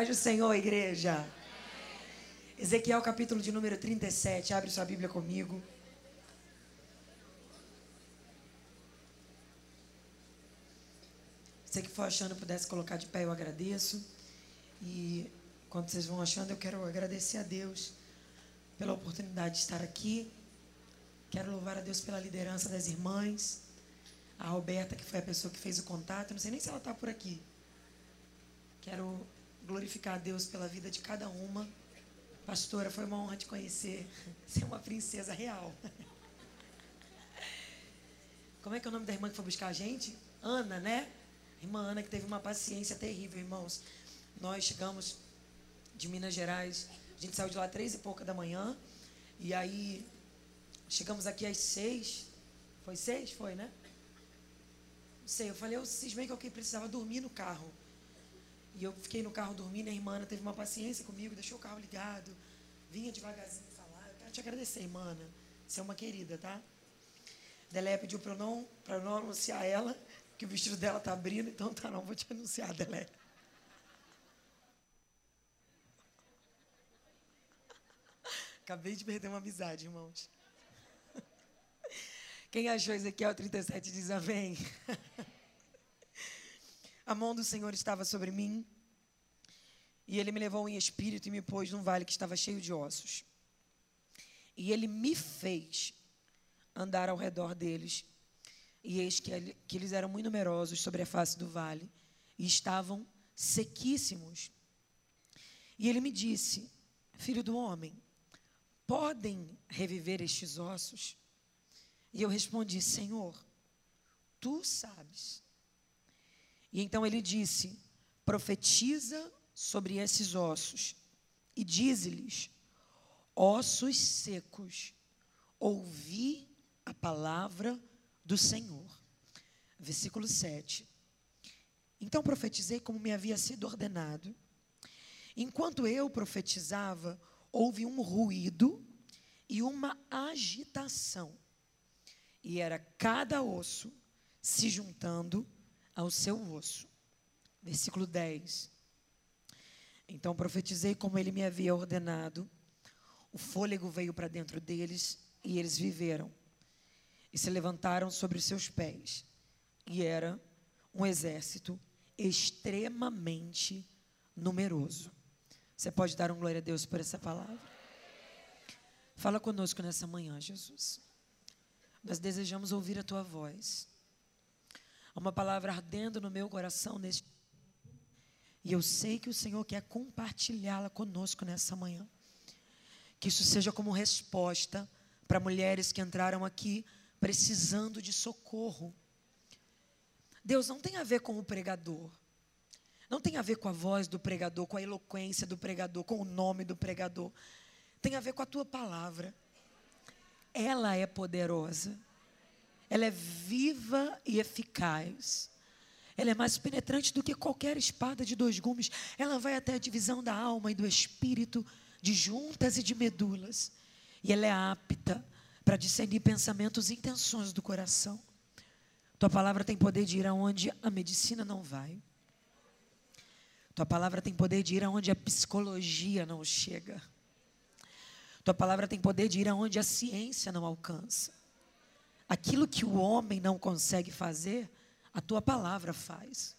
paz do Senhor, igreja. Ezequiel, capítulo de número 37. Abre sua Bíblia comigo. Você que for achando, pudesse colocar de pé, eu agradeço. E enquanto vocês vão achando, eu quero agradecer a Deus pela oportunidade de estar aqui. Quero louvar a Deus pela liderança das irmãs. A Roberta, que foi a pessoa que fez o contato. Não sei nem se ela está por aqui. Quero glorificar a Deus pela vida de cada uma. Pastora, foi uma honra te conhecer. Você é uma princesa real. Como é que é o nome da irmã que foi buscar a gente? Ana, né? Irmã Ana, que teve uma paciência terrível, irmãos. Nós chegamos de Minas Gerais, a gente saiu de lá três e pouca da manhã, e aí chegamos aqui às seis. Foi seis? Foi, né? Não sei, eu falei, eu cismei que eu precisava dormir no carro. E eu fiquei no carro dormindo, a irmã teve uma paciência comigo, deixou o carro ligado, vinha devagarzinho falar. Eu quero te agradecer, irmã. Você é uma querida, tá? Delé pediu para eu não, eu não anunciar ela, que o vestido dela tá abrindo, então tá, não vou te anunciar, Delé. Acabei de perder uma amizade, irmãos. Quem achou Ezequiel 37 diz amém. A mão do Senhor estava sobre mim, e ele me levou em espírito e me pôs num vale que estava cheio de ossos. E ele me fez andar ao redor deles e eis que, que eles eram muito numerosos sobre a face do vale e estavam sequíssimos. E ele me disse: Filho do homem, podem reviver estes ossos? E eu respondi: Senhor, tu sabes. E então ele disse: Profetiza sobre esses ossos e dize-lhes: Ossos secos, ouvi a palavra do Senhor. Versículo 7. Então profetizei como me havia sido ordenado. Enquanto eu profetizava, houve um ruído e uma agitação. E era cada osso se juntando ao seu osso. Versículo 10. Então profetizei como ele me havia ordenado. O fôlego veio para dentro deles e eles viveram e se levantaram sobre seus pés. E era um exército extremamente numeroso. Você pode dar um glória a Deus por essa palavra? Fala conosco nessa manhã, Jesus. Nós desejamos ouvir a tua voz. Há uma palavra ardendo no meu coração neste e eu sei que o Senhor quer compartilhá-la conosco nessa manhã. Que isso seja como resposta para mulheres que entraram aqui precisando de socorro. Deus não tem a ver com o pregador. Não tem a ver com a voz do pregador, com a eloquência do pregador, com o nome do pregador. Tem a ver com a tua palavra. Ela é poderosa. Ela é viva e eficaz. Ela é mais penetrante do que qualquer espada de dois gumes. Ela vai até a divisão da alma e do espírito, de juntas e de medulas. E ela é apta para discernir pensamentos e intenções do coração. Tua palavra tem poder de ir aonde a medicina não vai. Tua palavra tem poder de ir aonde a psicologia não chega. Tua palavra tem poder de ir aonde a ciência não alcança. Aquilo que o homem não consegue fazer, a tua palavra faz.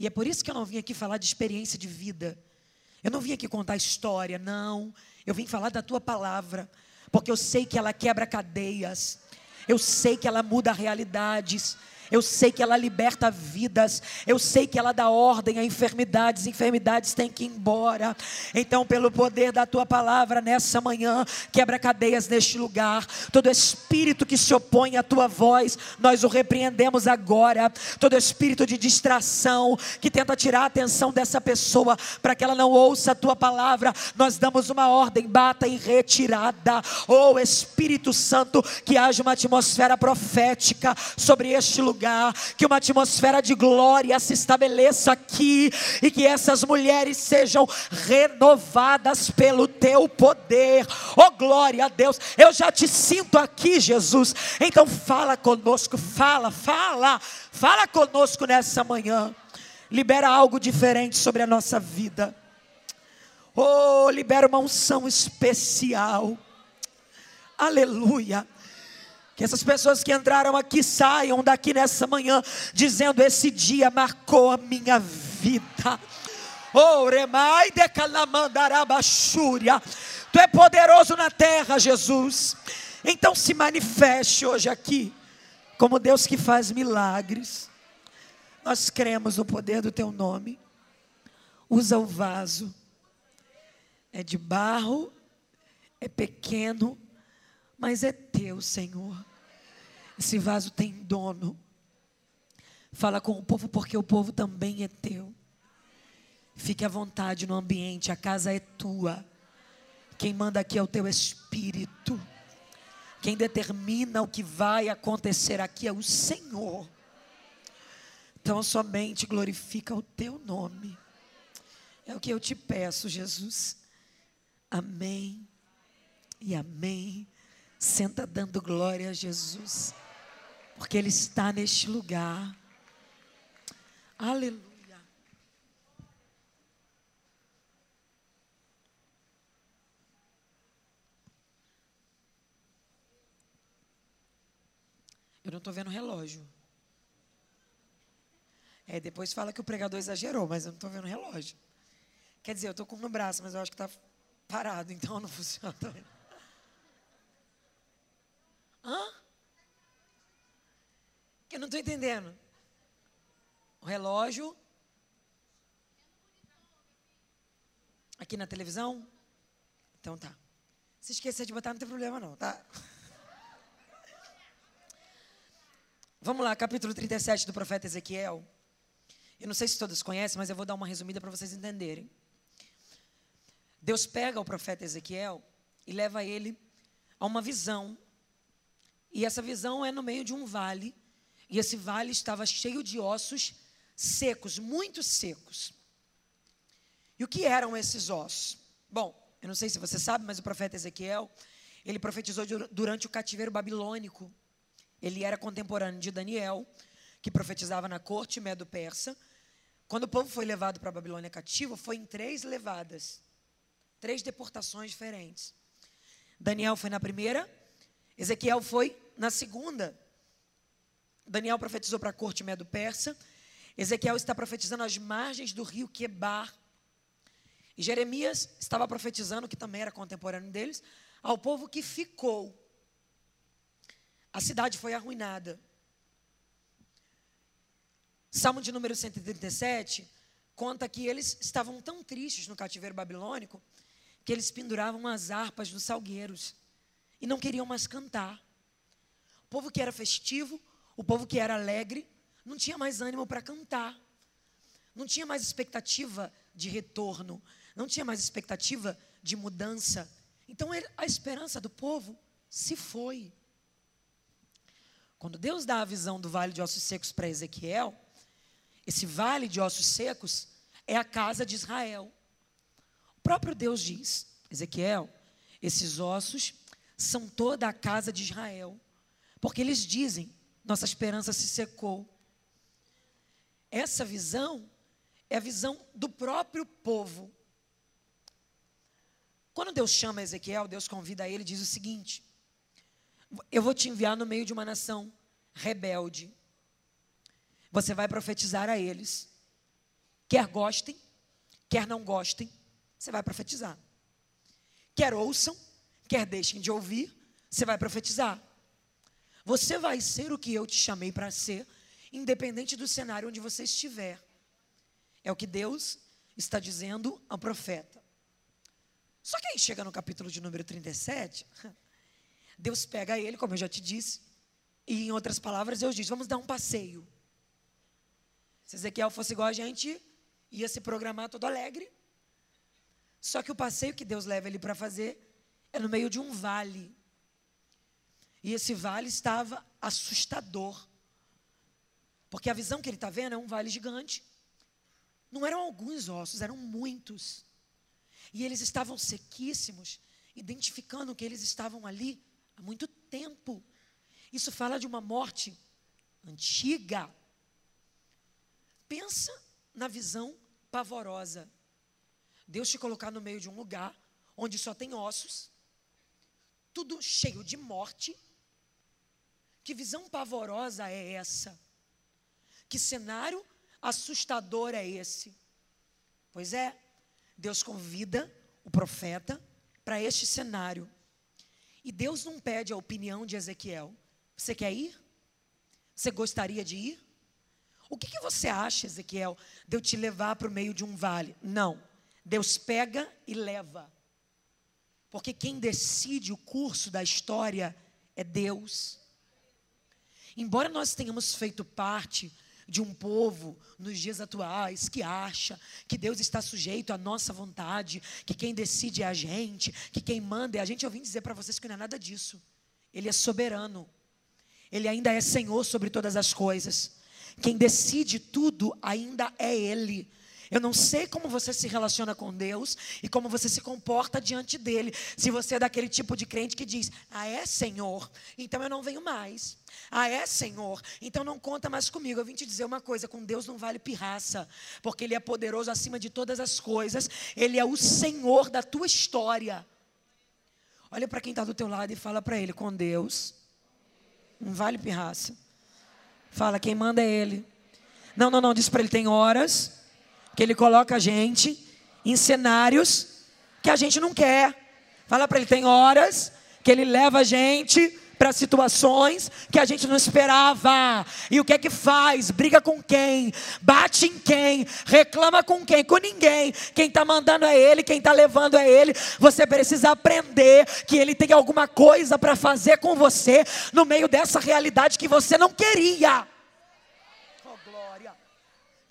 E é por isso que eu não vim aqui falar de experiência de vida. Eu não vim aqui contar história, não. Eu vim falar da tua palavra porque eu sei que ela quebra cadeias, eu sei que ela muda realidades, eu sei que ela liberta vidas. Eu sei que ela dá ordem a enfermidades. Enfermidades têm que ir embora. Então, pelo poder da tua palavra nessa manhã, quebra cadeias neste lugar. Todo espírito que se opõe à tua voz, nós o repreendemos agora. Todo espírito de distração que tenta tirar a atenção dessa pessoa para que ela não ouça a tua palavra, nós damos uma ordem, bata em retirada. Oh Espírito Santo, que haja uma atmosfera profética sobre este lugar lugar, que uma atmosfera de glória se estabeleça aqui e que essas mulheres sejam renovadas pelo teu poder. Oh glória a Deus, eu já te sinto aqui, Jesus. Então fala conosco, fala, fala, fala conosco nessa manhã. Libera algo diferente sobre a nossa vida. Oh, libera uma unção especial. Aleluia. Que essas pessoas que entraram aqui saiam daqui nessa manhã dizendo: Esse dia marcou a minha vida. Oh, remai de calamandarabachúria. Tu é poderoso na terra, Jesus. Então se manifeste hoje aqui, como Deus que faz milagres. Nós cremos no poder do teu nome. Usa o vaso. É de barro, é pequeno, mas é teu, Senhor. Esse vaso tem dono. Fala com o povo, porque o povo também é teu. Fique à vontade no ambiente, a casa é tua. Quem manda aqui é o teu espírito. Quem determina o que vai acontecer aqui é o Senhor. Então somente glorifica o teu nome. É o que eu te peço, Jesus. Amém e amém. Senta dando glória a Jesus porque Ele está neste lugar. Aleluia. Eu não estou vendo relógio. É, depois fala que o pregador exagerou, mas eu não estou vendo relógio. Quer dizer, eu estou com um braço, mas eu acho que está parado, então não funciona. Hã? Que eu não estou entendendo. O relógio. Aqui na televisão? Então tá. Se esquecer de botar, não tem problema não, tá? Vamos lá, capítulo 37 do profeta Ezequiel. Eu não sei se todos conhecem, mas eu vou dar uma resumida para vocês entenderem. Deus pega o profeta Ezequiel e leva ele a uma visão. E essa visão é no meio de um vale e esse vale estava cheio de ossos secos, muito secos. E o que eram esses ossos? Bom, eu não sei se você sabe, mas o profeta Ezequiel, ele profetizou durante o cativeiro babilônico. Ele era contemporâneo de Daniel, que profetizava na corte medo-persa. Quando o povo foi levado para a Babilônia cativo, foi em três levadas, três deportações diferentes. Daniel foi na primeira, Ezequiel foi na segunda. Daniel profetizou para a corte medo-persa. Ezequiel está profetizando às margens do rio Quebar. E Jeremias estava profetizando, que também era contemporâneo deles, ao povo que ficou. A cidade foi arruinada. Salmo de número 137 conta que eles estavam tão tristes no cativeiro babilônico que eles penduravam as harpas nos salgueiros e não queriam mais cantar. O povo que era festivo o povo que era alegre não tinha mais ânimo para cantar, não tinha mais expectativa de retorno, não tinha mais expectativa de mudança. Então a esperança do povo se foi. Quando Deus dá a visão do vale de ossos secos para Ezequiel, esse vale de ossos secos é a casa de Israel. O próprio Deus diz, Ezequiel, esses ossos são toda a casa de Israel. Porque eles dizem: nossa esperança se secou. Essa visão é a visão do próprio povo. Quando Deus chama Ezequiel, Deus convida ele e diz o seguinte: Eu vou te enviar no meio de uma nação rebelde. Você vai profetizar a eles. Quer gostem, quer não gostem, você vai profetizar. Quer ouçam, quer deixem de ouvir, você vai profetizar. Você vai ser o que eu te chamei para ser, independente do cenário onde você estiver. É o que Deus está dizendo ao profeta. Só que aí chega no capítulo de número 37, Deus pega ele, como eu já te disse, e em outras palavras, Deus diz: vamos dar um passeio. Se Ezequiel fosse igual a gente, ia se programar todo alegre. Só que o passeio que Deus leva ele para fazer é no meio de um vale. E esse vale estava assustador. Porque a visão que ele está vendo é um vale gigante. Não eram alguns ossos, eram muitos. E eles estavam sequíssimos, identificando que eles estavam ali há muito tempo. Isso fala de uma morte antiga. Pensa na visão pavorosa Deus te colocar no meio de um lugar onde só tem ossos, tudo cheio de morte. Que visão pavorosa é essa? Que cenário assustador é esse? Pois é, Deus convida o profeta para este cenário. E Deus não pede a opinião de Ezequiel. Você quer ir? Você gostaria de ir? O que, que você acha, Ezequiel, de eu te levar para o meio de um vale? Não. Deus pega e leva. Porque quem decide o curso da história é Deus. Embora nós tenhamos feito parte de um povo nos dias atuais que acha que Deus está sujeito à nossa vontade, que quem decide é a gente, que quem manda é a gente, eu vim dizer para vocês que não é nada disso. Ele é soberano. Ele ainda é Senhor sobre todas as coisas. Quem decide tudo ainda é Ele. Eu não sei como você se relaciona com Deus e como você se comporta diante dele. Se você é daquele tipo de crente que diz: Ah, é Senhor, então eu não venho mais. Ah, é Senhor, então não conta mais comigo. Eu vim te dizer uma coisa: com Deus não vale pirraça, porque Ele é poderoso acima de todas as coisas. Ele é o Senhor da tua história. Olha para quem está do teu lado e fala para ele: com Deus não vale pirraça. Fala, quem manda é Ele. Não, não, não, diz para ele: tem horas que ele coloca a gente em cenários que a gente não quer. Fala para ele, tem horas que ele leva a gente para situações que a gente não esperava. E o que é que faz? Briga com quem? Bate em quem? Reclama com quem? Com ninguém. Quem está mandando é ele, quem está levando é ele. Você precisa aprender que ele tem alguma coisa para fazer com você no meio dessa realidade que você não queria.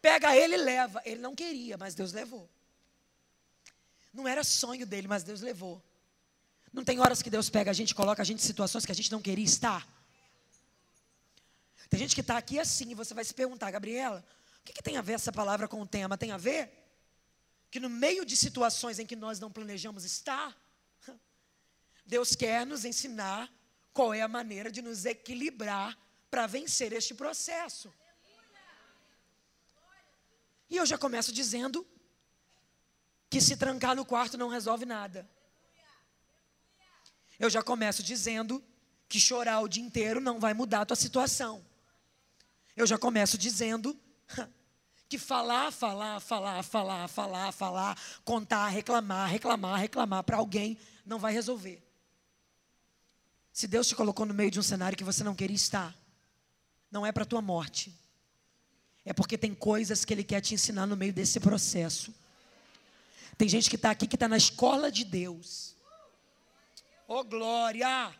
Pega ele e leva. Ele não queria, mas Deus levou. Não era sonho dele, mas Deus levou. Não tem horas que Deus pega a gente, coloca a gente em situações que a gente não queria estar. Tem gente que está aqui assim e você vai se perguntar, Gabriela, o que, que tem a ver essa palavra com o tema? Tem a ver que no meio de situações em que nós não planejamos estar, Deus quer nos ensinar qual é a maneira de nos equilibrar para vencer este processo. E eu já começo dizendo que se trancar no quarto não resolve nada. Eu já começo dizendo que chorar o dia inteiro não vai mudar a tua situação. Eu já começo dizendo que falar, falar, falar, falar, falar, falar, contar, reclamar, reclamar, reclamar para alguém não vai resolver. Se Deus te colocou no meio de um cenário que você não queria estar, não é para tua morte, é porque tem coisas que Ele quer te ensinar no meio desse processo. Tem gente que está aqui que está na escola de Deus. Oh, glória!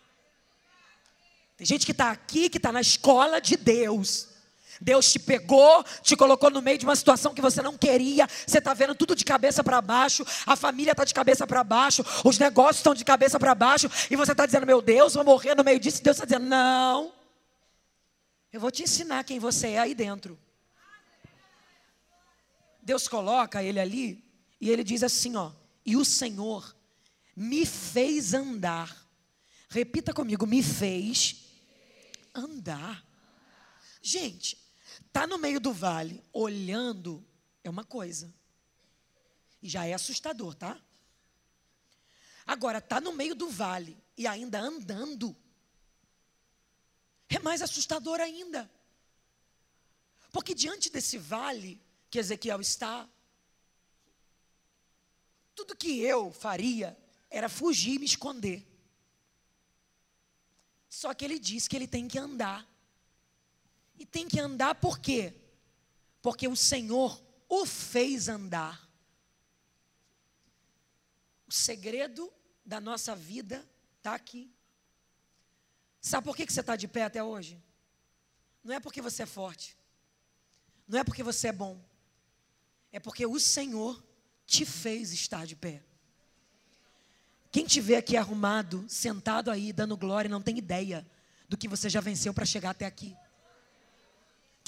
Tem gente que está aqui que está na escola de Deus. Deus te pegou, te colocou no meio de uma situação que você não queria. Você está vendo tudo de cabeça para baixo. A família está de cabeça para baixo. Os negócios estão de cabeça para baixo. E você está dizendo: Meu Deus, vou morrer no meio disso. E Deus está dizendo: Não. Eu vou te ensinar quem você é aí dentro. Deus coloca ele ali e ele diz assim, ó: "E o Senhor me fez andar". Repita comigo, me fez andar. Gente, tá no meio do vale, olhando é uma coisa. E já é assustador, tá? Agora tá no meio do vale e ainda andando. É mais assustador ainda. Porque diante desse vale, que Ezequiel está. Tudo que eu faria era fugir e me esconder. Só que ele diz que ele tem que andar. E tem que andar por quê? Porque o Senhor o fez andar. O segredo da nossa vida está aqui. Sabe por que você está de pé até hoje? Não é porque você é forte. Não é porque você é bom. É porque o Senhor te fez estar de pé. Quem te vê aqui arrumado, sentado aí, dando glória, não tem ideia do que você já venceu para chegar até aqui.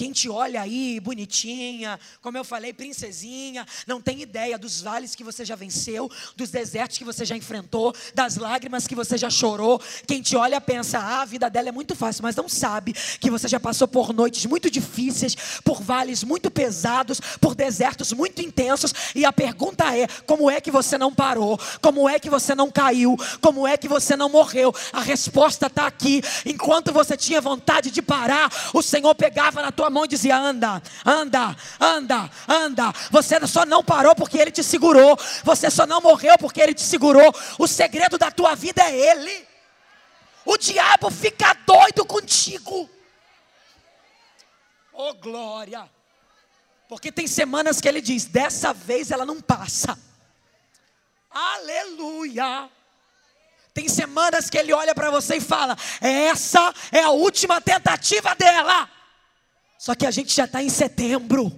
Quem te olha aí, bonitinha, como eu falei, princesinha, não tem ideia dos vales que você já venceu, dos desertos que você já enfrentou, das lágrimas que você já chorou. Quem te olha pensa, ah, a vida dela é muito fácil, mas não sabe que você já passou por noites muito difíceis, por vales muito pesados, por desertos muito intensos. E a pergunta é: como é que você não parou? Como é que você não caiu? Como é que você não morreu? A resposta está aqui. Enquanto você tinha vontade de parar, o Senhor pegava na tua mão e dizia: anda, anda, anda, anda. Você só não parou porque Ele te segurou. Você só não morreu porque Ele te segurou. O segredo da tua vida é Ele. O diabo fica doido contigo. Oh glória! Porque tem semanas que ele diz: dessa vez ela não passa. Aleluia! Tem semanas que ele olha para você e fala: essa é a última tentativa dela. Só que a gente já está em setembro.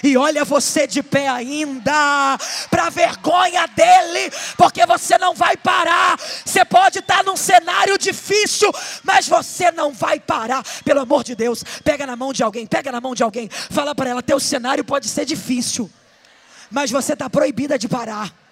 E olha você de pé ainda. Para vergonha dele. Porque você não vai parar. Você pode estar tá num cenário difícil. Mas você não vai parar. Pelo amor de Deus. Pega na mão de alguém. Pega na mão de alguém. Fala para ela: teu cenário pode ser difícil. Mas você está proibida de parar.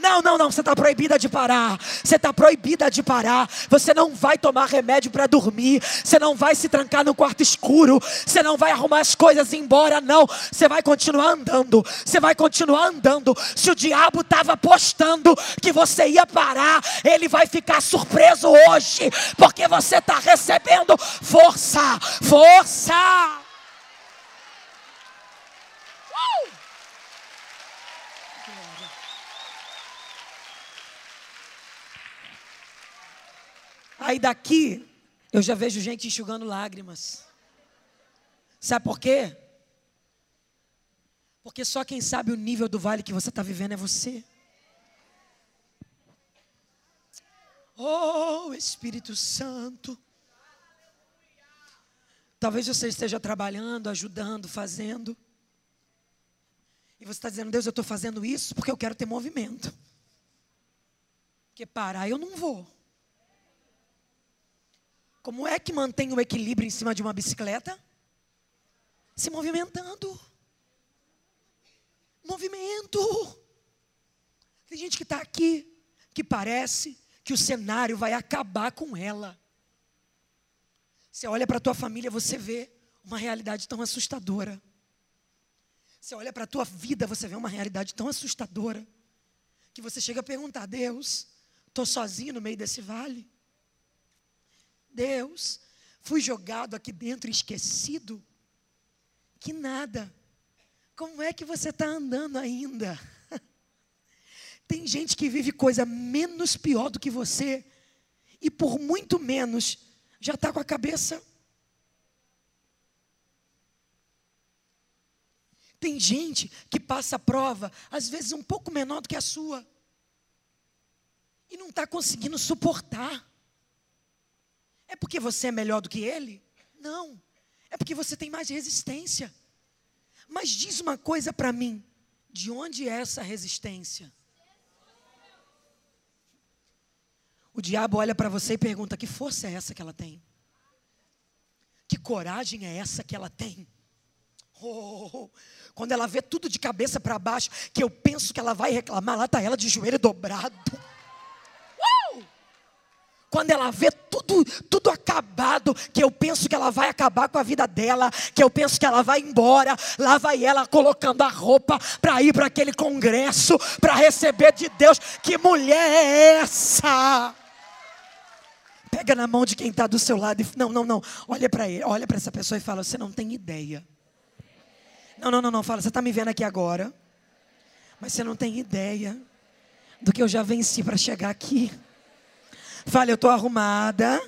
Não, não, não, você está proibida de parar. Você está proibida de parar. Você não vai tomar remédio para dormir. Você não vai se trancar no quarto escuro. Você não vai arrumar as coisas embora, não. Você vai continuar andando. Você vai continuar andando. Se o diabo estava apostando que você ia parar, ele vai ficar surpreso hoje, porque você está recebendo força, força. Aí daqui, eu já vejo gente enxugando lágrimas. Sabe por quê? Porque só quem sabe o nível do vale que você está vivendo é você. Oh, Espírito Santo. Talvez você esteja trabalhando, ajudando, fazendo. E você está dizendo, Deus, eu estou fazendo isso porque eu quero ter movimento. Porque parar eu não vou. Como é que mantém o equilíbrio em cima de uma bicicleta? Se movimentando. Movimento. Tem gente que está aqui que parece que o cenário vai acabar com ela. Você olha para a tua família, você vê uma realidade tão assustadora. Você olha para a tua vida, você vê uma realidade tão assustadora que você chega a perguntar: Deus, estou sozinho no meio desse vale? Deus, fui jogado aqui dentro esquecido? Que nada. Como é que você está andando ainda? Tem gente que vive coisa menos pior do que você e por muito menos já está com a cabeça. Tem gente que passa a prova, às vezes um pouco menor do que a sua, e não está conseguindo suportar. É porque você é melhor do que ele? Não. É porque você tem mais resistência. Mas diz uma coisa para mim: de onde é essa resistência? O diabo olha para você e pergunta: que força é essa que ela tem? Que coragem é essa que ela tem? Oh, quando ela vê tudo de cabeça para baixo, que eu penso que ela vai reclamar, lá está ela de joelho dobrado. Quando ela vê tudo, tudo acabado, que eu penso que ela vai acabar com a vida dela, que eu penso que ela vai embora, lá vai ela colocando a roupa para ir para aquele congresso, para receber de Deus. Que mulher é essa? Pega na mão de quem está do seu lado e não, não, não. Olha para ele, olha para essa pessoa e fala: você não tem ideia. Não, não, não, não. Fala, você está me vendo aqui agora, mas você não tem ideia do que eu já venci para chegar aqui. Fale, eu estou arrumada,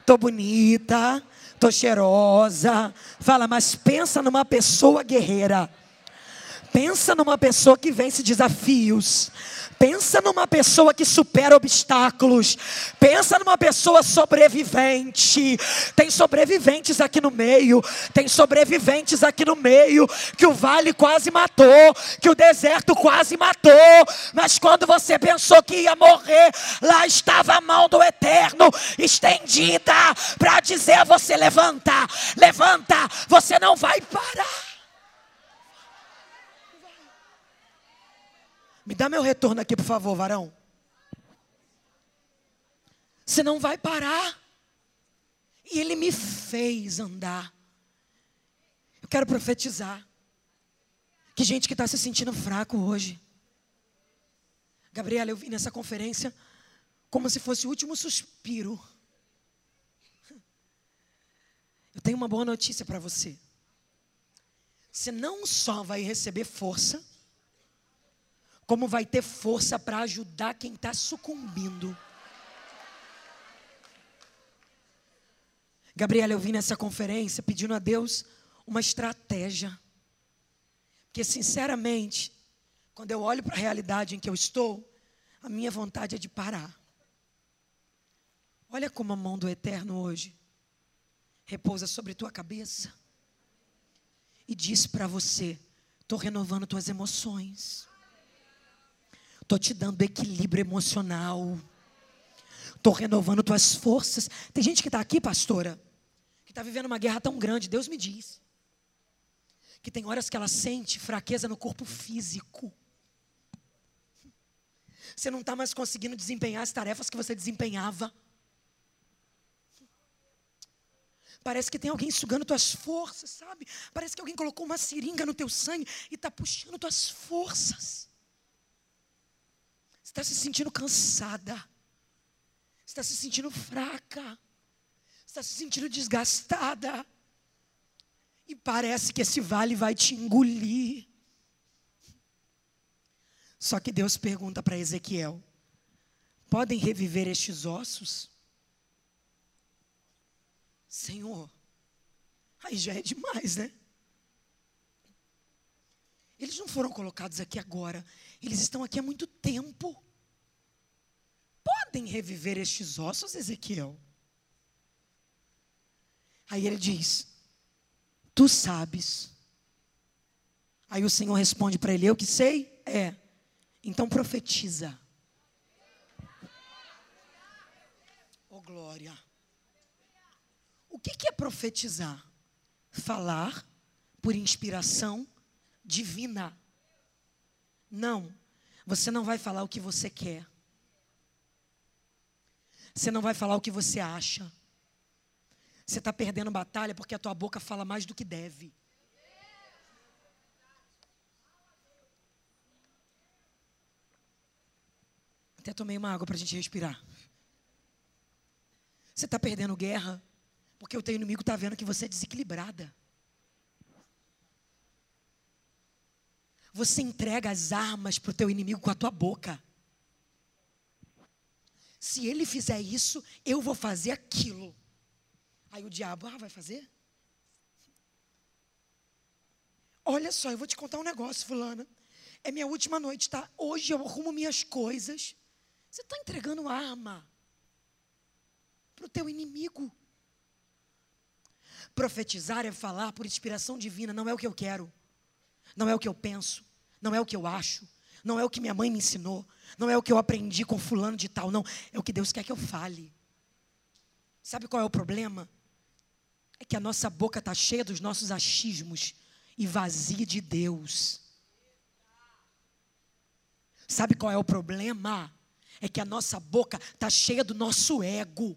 estou bonita, estou cheirosa. Fala, mas pensa numa pessoa guerreira. Pensa numa pessoa que vence desafios. Pensa numa pessoa que supera obstáculos. Pensa numa pessoa sobrevivente. Tem sobreviventes aqui no meio. Tem sobreviventes aqui no meio. Que o vale quase matou. Que o deserto quase matou. Mas quando você pensou que ia morrer, lá estava a mão do eterno estendida para dizer a você: levanta, levanta. Você não vai parar. Me dá meu retorno aqui, por favor, varão. Você não vai parar. E ele me fez andar. Eu quero profetizar. Que gente que está se sentindo fraco hoje. Gabriela, eu vim nessa conferência como se fosse o último suspiro. Eu tenho uma boa notícia para você. Você não só vai receber força, como vai ter força para ajudar quem está sucumbindo. Gabriela, eu vim nessa conferência pedindo a Deus uma estratégia. Porque, sinceramente, quando eu olho para a realidade em que eu estou, a minha vontade é de parar. Olha como a mão do Eterno hoje repousa sobre tua cabeça e diz para você: estou renovando tuas emoções. Estou te dando equilíbrio emocional. Estou renovando tuas forças. Tem gente que está aqui, pastora, que está vivendo uma guerra tão grande. Deus me diz. Que tem horas que ela sente fraqueza no corpo físico. Você não está mais conseguindo desempenhar as tarefas que você desempenhava. Parece que tem alguém sugando tuas forças, sabe? Parece que alguém colocou uma seringa no teu sangue e está puxando tuas forças está se sentindo cansada, está se sentindo fraca, está se sentindo desgastada, e parece que esse vale vai te engolir. Só que Deus pergunta para Ezequiel: podem reviver estes ossos? Senhor, aí já é demais, né? Eles não foram colocados aqui agora, eles estão aqui há muito tempo. Podem reviver estes ossos, Ezequiel? Aí ele diz: Tu sabes. Aí o Senhor responde para ele: Eu que sei? É. Então profetiza. Oh glória. O que, é profetizar? Falar por inspiração divina. Não, você não vai falar o que você quer. Você não vai falar o que você acha. Você está perdendo batalha porque a tua boca fala mais do que deve. Até tomei uma água para a gente respirar. Você está perdendo guerra porque o teu inimigo está vendo que você é desequilibrada. Você entrega as armas para o teu inimigo com a tua boca. Se ele fizer isso, eu vou fazer aquilo. Aí o diabo, ah, vai fazer? Olha só, eu vou te contar um negócio, fulana. É minha última noite, tá? Hoje eu arrumo minhas coisas. Você está entregando arma para o teu inimigo. Profetizar é falar por inspiração divina, não é o que eu quero não é o que eu penso, não é o que eu acho, não é o que minha mãe me ensinou, não é o que eu aprendi com fulano de tal, não, é o que Deus quer que eu fale. Sabe qual é o problema? É que a nossa boca está cheia dos nossos achismos e vazia de Deus. Sabe qual é o problema? É que a nossa boca está cheia do nosso ego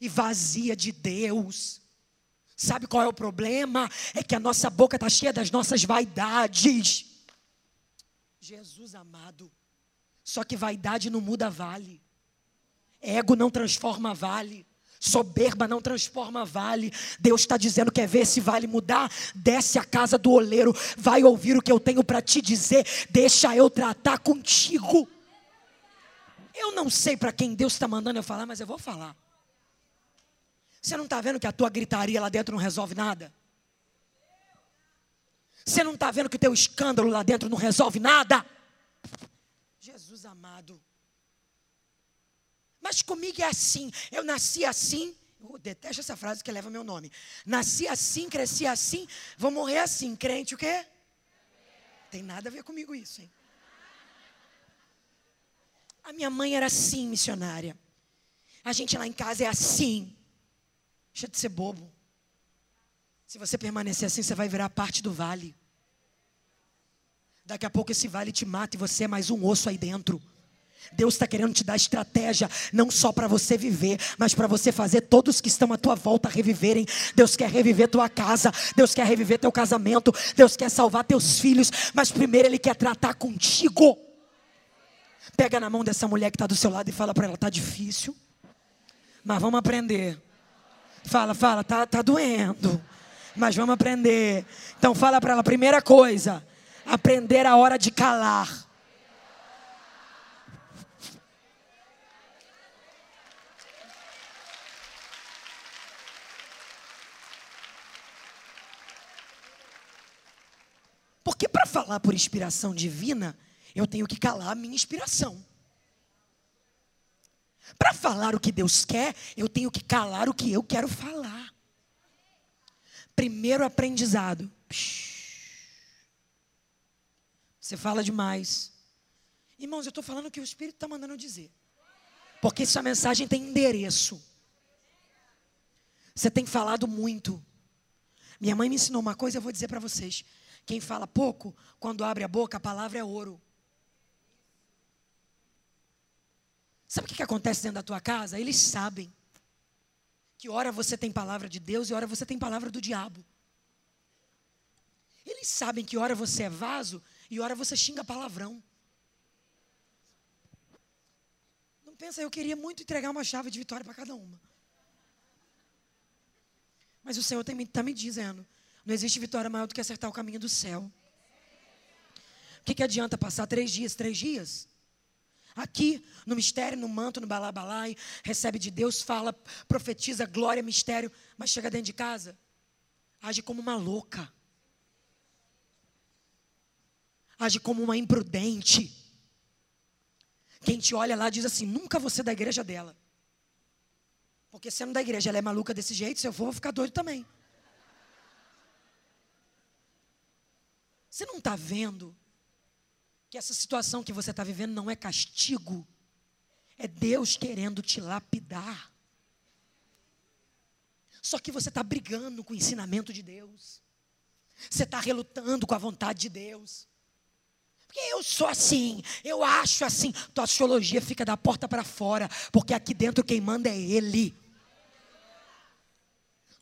e vazia de Deus. Sabe qual é o problema? É que a nossa boca está cheia das nossas vaidades. Jesus amado. Só que vaidade não muda vale. Ego não transforma vale. Soberba não transforma vale. Deus está dizendo: quer ver esse vale mudar? Desce a casa do oleiro, vai ouvir o que eu tenho para te dizer. Deixa eu tratar contigo. Eu não sei para quem Deus está mandando eu falar, mas eu vou falar. Você não está vendo que a tua gritaria lá dentro não resolve nada? Você não está vendo que o teu escândalo lá dentro não resolve nada? Jesus amado. Mas comigo é assim. Eu nasci assim. Eu detesto essa frase que leva meu nome. Nasci assim, cresci assim, vou morrer assim. Crente o quê? Tem nada a ver comigo isso, hein? A minha mãe era assim, missionária. A gente lá em casa é assim. Deixa de ser bobo. Se você permanecer assim, você vai virar parte do vale. Daqui a pouco esse vale te mata e você é mais um osso aí dentro. Deus está querendo te dar estratégia, não só para você viver, mas para você fazer todos que estão à tua volta reviverem. Deus quer reviver tua casa, Deus quer reviver teu casamento, Deus quer salvar teus filhos, mas primeiro Ele quer tratar contigo. Pega na mão dessa mulher que está do seu lado e fala para ela: está difícil, mas vamos aprender. Fala, fala, tá, tá doendo, mas vamos aprender. Então fala para ela: primeira coisa, aprender a hora de calar. Porque para falar por inspiração divina, eu tenho que calar a minha inspiração. Falar o que Deus quer, eu tenho que calar o que eu quero falar. Primeiro aprendizado. Você fala demais. Irmãos, eu estou falando o que o Espírito está mandando dizer. Porque essa mensagem tem endereço. Você tem falado muito. Minha mãe me ensinou uma coisa, eu vou dizer para vocês. Quem fala pouco, quando abre a boca, a palavra é ouro. Sabe o que acontece dentro da tua casa? Eles sabem que hora você tem palavra de Deus e hora você tem palavra do diabo. Eles sabem que hora você é vaso e hora você xinga palavrão. Não pensa, eu queria muito entregar uma chave de vitória para cada uma. Mas o Senhor está me dizendo: não existe vitória maior do que acertar o caminho do céu. O que, que adianta passar três dias, três dias? Aqui, no mistério, no manto, no balabalai, recebe de Deus, fala, profetiza, glória, mistério, mas chega dentro de casa, age como uma louca. Age como uma imprudente. Quem te olha lá diz assim: nunca você da igreja dela. Porque sendo da igreja, ela é maluca desse jeito, se eu for, eu vou ficar doido também. Você não está vendo que essa situação que você está vivendo não é castigo, é Deus querendo te lapidar. Só que você está brigando com o ensinamento de Deus, você está relutando com a vontade de Deus. Porque eu sou assim, eu acho assim. Tua astrologia fica da porta para fora, porque aqui dentro quem manda é Ele.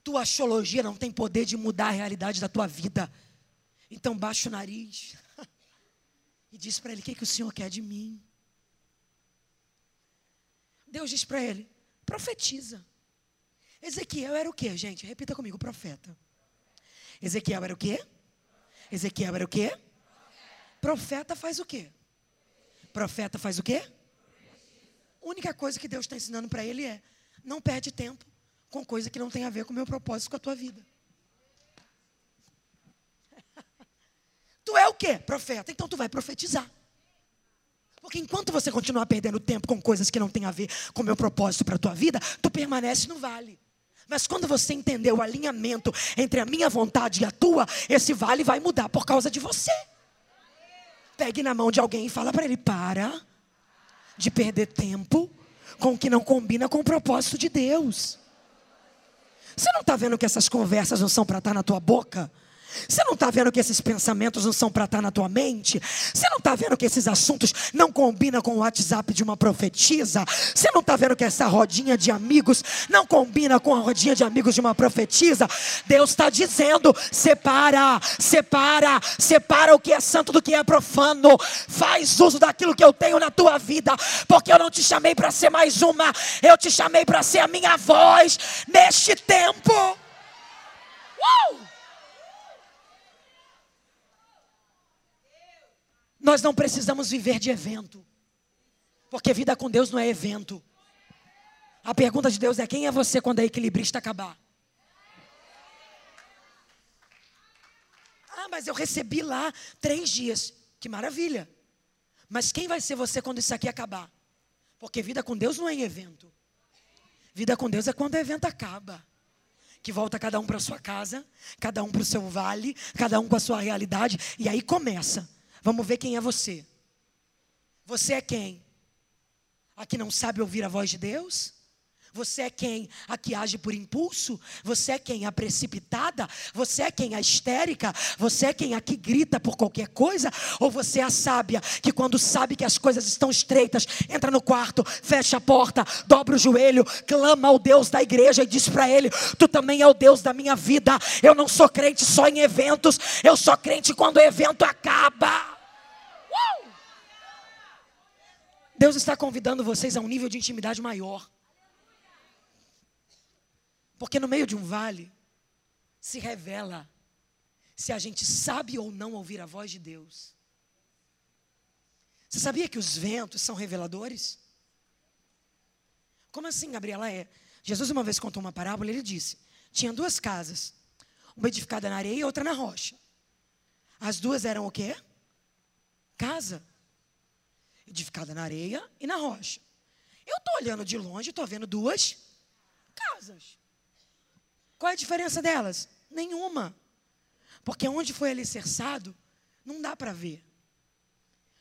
Tua astrologia não tem poder de mudar a realidade da tua vida. Então baixa o nariz e diz para ele: O que, que o Senhor quer de mim? Deus diz para ele: Profetiza. Ezequiel era o que, gente? Repita comigo: profeta. Ezequiel era o que? Ezequiel era o que? Profeta faz o quê? Profeta faz o quê? A única coisa que Deus está ensinando para ele é: não perde tempo com coisa que não tem a ver com o meu propósito, com a tua vida. É o quê? Profeta. Então tu vai profetizar. Porque enquanto você continuar perdendo tempo com coisas que não têm a ver com o meu propósito para a tua vida, tu permanece no vale. Mas quando você entender o alinhamento entre a minha vontade e a tua, esse vale vai mudar por causa de você. Pegue na mão de alguém e fala para ele: para de perder tempo com o que não combina com o propósito de Deus. Você não está vendo que essas conversas não são para estar tá na tua boca? Você não está vendo que esses pensamentos não são para estar tá na tua mente? Você não está vendo que esses assuntos não combinam com o WhatsApp de uma profetisa? Você não está vendo que essa rodinha de amigos não combina com a rodinha de amigos de uma profetisa? Deus está dizendo: separa, separa, separa o que é santo do que é profano. Faz uso daquilo que eu tenho na tua vida, porque eu não te chamei para ser mais uma, eu te chamei para ser a minha voz neste tempo. Uh! Nós não precisamos viver de evento. Porque vida com Deus não é evento. A pergunta de Deus é: quem é você quando a equilibrista acabar? Ah, mas eu recebi lá três dias. Que maravilha. Mas quem vai ser você quando isso aqui acabar? Porque vida com Deus não é em evento. Vida com Deus é quando o evento acaba. Que volta cada um para sua casa, cada um para o seu vale, cada um com a sua realidade. E aí começa. Vamos ver quem é você. Você é quem? A que não sabe ouvir a voz de Deus? Você é quem? A que age por impulso? Você é quem? A precipitada? Você é quem? A histérica? Você é quem? A que grita por qualquer coisa? Ou você é a sábia que, quando sabe que as coisas estão estreitas, entra no quarto, fecha a porta, dobra o joelho, clama ao Deus da igreja e diz para ele: Tu também é o Deus da minha vida. Eu não sou crente só em eventos, eu sou crente quando o evento acaba. Deus está convidando vocês a um nível de intimidade maior. Porque no meio de um vale se revela se a gente sabe ou não ouvir a voz de Deus. Você sabia que os ventos são reveladores? Como assim, Gabriela? É. Jesus uma vez contou uma parábola, ele disse: tinha duas casas, uma edificada na areia e outra na rocha. As duas eram o quê? Casa. Edificada na areia e na rocha. Eu estou olhando de longe, estou vendo duas casas. Qual é a diferença delas? Nenhuma. Porque onde foi alicerçado, não dá para ver.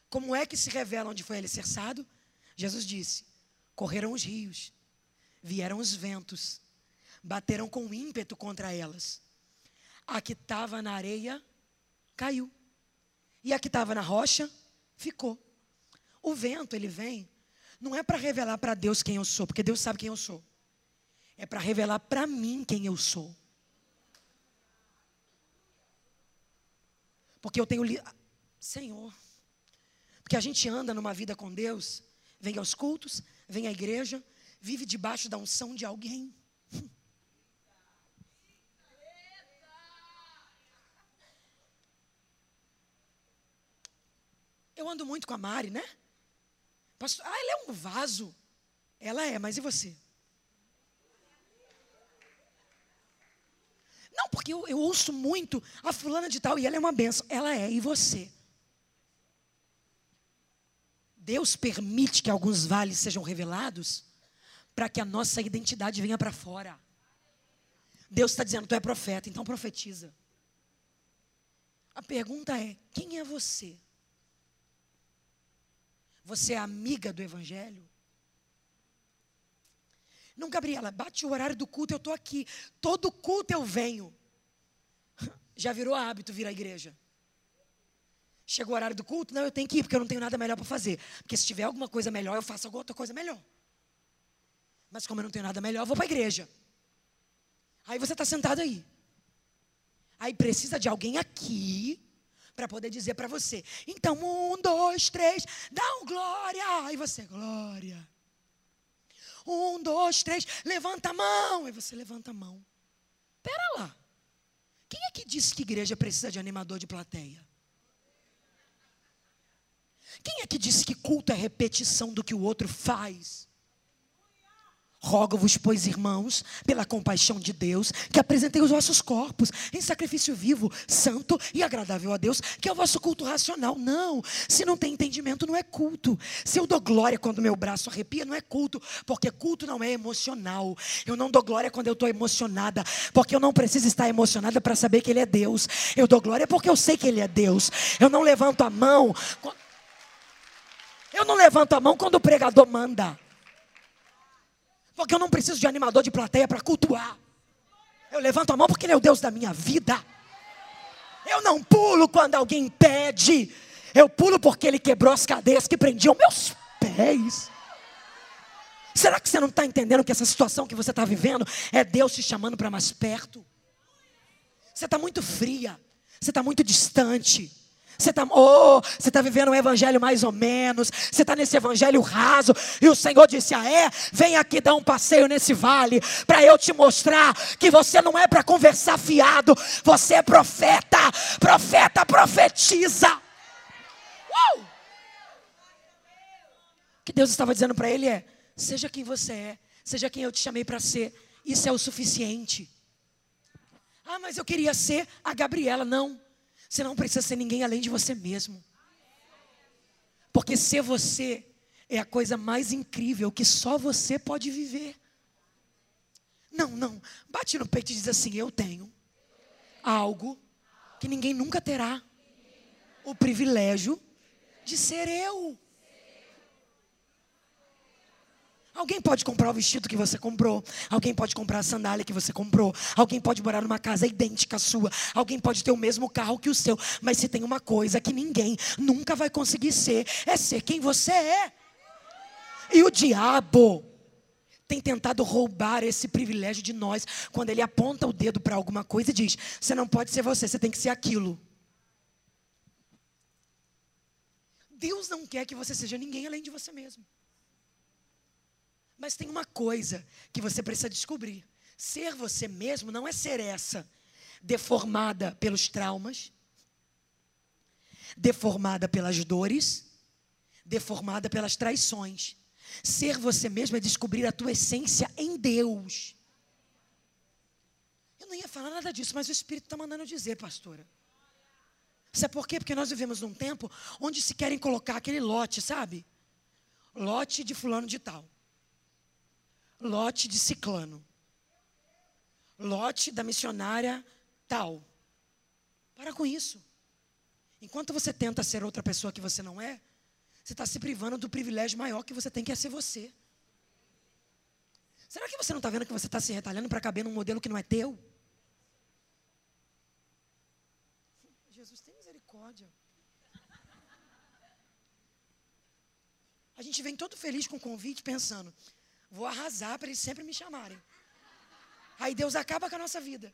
Como é que se revela onde foi alicerçado? Jesus disse: correram os rios, vieram os ventos, bateram com ímpeto contra elas. A que estava na areia caiu, e a que estava na rocha ficou. O vento, ele vem, não é para revelar para Deus quem eu sou, porque Deus sabe quem eu sou é para revelar para mim quem eu sou. Porque eu tenho. Li... Senhor. Porque a gente anda numa vida com Deus, vem aos cultos, vem à igreja, vive debaixo da unção de alguém. Eu ando muito com a Mari, né? Pastor, ah, ela é um vaso. Ela é, mas e você? Não, porque eu, eu ouço muito a fulana de tal e ela é uma benção. Ela é, e você? Deus permite que alguns vales sejam revelados para que a nossa identidade venha para fora. Deus está dizendo, tu é profeta, então profetiza. A pergunta é: quem é você? Você é amiga do Evangelho? Não, Gabriela, bate o horário do culto, eu estou aqui. Todo culto eu venho. Já virou hábito vir à igreja. Chegou o horário do culto? Não, eu tenho que ir, porque eu não tenho nada melhor para fazer. Porque se tiver alguma coisa melhor, eu faço alguma outra coisa melhor. Mas como eu não tenho nada melhor, eu vou para a igreja. Aí você está sentado aí. Aí precisa de alguém aqui para poder dizer para você. Então, um, dois, três, dá um glória. Aí você, glória. Um, dois, três, levanta a mão. Aí você levanta a mão. Pera lá. Quem é que disse que igreja precisa de animador de plateia? Quem é que disse que culto é repetição do que o outro faz? Rogo-vos, pois, irmãos, pela compaixão de Deus, que apresentei os vossos corpos em sacrifício vivo, santo e agradável a Deus, que é o vosso culto racional. Não, se não tem entendimento, não é culto. Se eu dou glória quando meu braço arrepia, não é culto, porque culto não é emocional. Eu não dou glória quando eu estou emocionada, porque eu não preciso estar emocionada para saber que Ele é Deus. Eu dou glória porque eu sei que Ele é Deus. Eu não levanto a mão. Eu não levanto a mão quando o pregador manda. Porque eu não preciso de animador de plateia para cultuar. Eu levanto a mão porque Ele é o Deus da minha vida. Eu não pulo quando alguém pede. Eu pulo porque Ele quebrou as cadeias que prendiam meus pés. Será que você não está entendendo que essa situação que você está vivendo é Deus te chamando para mais perto? Você está muito fria, você está muito distante. Você está oh, você tá vivendo um evangelho mais ou menos, você está nesse evangelho raso, e o Senhor disse: Ah, é? Vem aqui dar um passeio nesse vale, para eu te mostrar que você não é para conversar fiado, você é profeta, profeta profetiza. Uh! O que Deus estava dizendo para ele é: seja quem você é, seja quem eu te chamei para ser, isso é o suficiente. Ah, mas eu queria ser a Gabriela, não. Você não precisa ser ninguém além de você mesmo. Porque ser você é a coisa mais incrível que só você pode viver. Não, não. Bate no peito e diz assim: Eu tenho algo que ninguém nunca terá o privilégio de ser eu. Alguém pode comprar o vestido que você comprou. Alguém pode comprar a sandália que você comprou. Alguém pode morar numa casa idêntica à sua. Alguém pode ter o mesmo carro que o seu. Mas se tem uma coisa que ninguém nunca vai conseguir ser, é ser quem você é. E o diabo tem tentado roubar esse privilégio de nós quando ele aponta o dedo para alguma coisa e diz: Você não pode ser você, você tem que ser aquilo. Deus não quer que você seja ninguém além de você mesmo. Mas tem uma coisa que você precisa descobrir: ser você mesmo não é ser essa, deformada pelos traumas, deformada pelas dores, deformada pelas traições. Ser você mesmo é descobrir a tua essência em Deus. Eu não ia falar nada disso, mas o Espírito está mandando dizer, pastora. Sabe por quê? Porque nós vivemos num tempo onde se querem colocar aquele lote, sabe? Lote de fulano de tal lote de ciclano, lote da missionária tal. Para com isso. Enquanto você tenta ser outra pessoa que você não é, você está se privando do privilégio maior que você tem, que é ser você. Será que você não está vendo que você está se retalhando para caber num modelo que não é teu? Jesus, tem misericórdia. A gente vem todo feliz com o convite, pensando: Vou arrasar para eles sempre me chamarem. Aí Deus acaba com a nossa vida.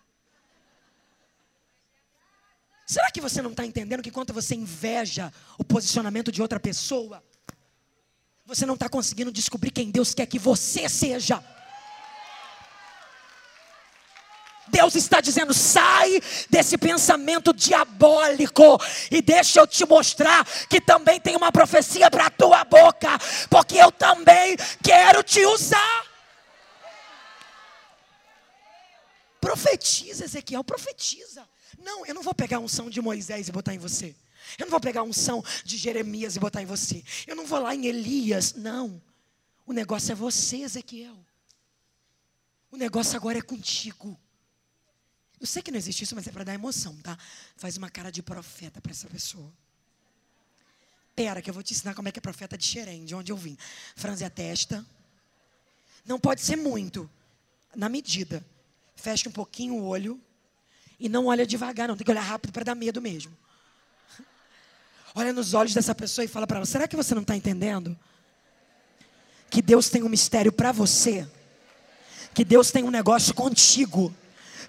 Será que você não está entendendo que quando você inveja o posicionamento de outra pessoa, você não está conseguindo descobrir quem Deus quer que você seja? Deus está dizendo: sai desse pensamento diabólico e deixa eu te mostrar que também tem uma profecia para a tua boca, porque eu também quero te usar. Profetiza, Ezequiel, profetiza. Não, eu não vou pegar a unção de Moisés e botar em você. Eu não vou pegar a unção de Jeremias e botar em você. Eu não vou lá em Elias. Não. O negócio é você, Ezequiel. O negócio agora é contigo. Eu sei que não existe isso, mas é para dar emoção, tá? Faz uma cara de profeta para essa pessoa. Pera, que eu vou te ensinar como é que é profeta de Xerém, de onde eu vim. Franze a testa. Não pode ser muito. Na medida. Fecha um pouquinho o olho. E não olha devagar, não. Tem que olhar rápido para dar medo mesmo. Olha nos olhos dessa pessoa e fala para ela: será que você não está entendendo? Que Deus tem um mistério para você. Que Deus tem um negócio contigo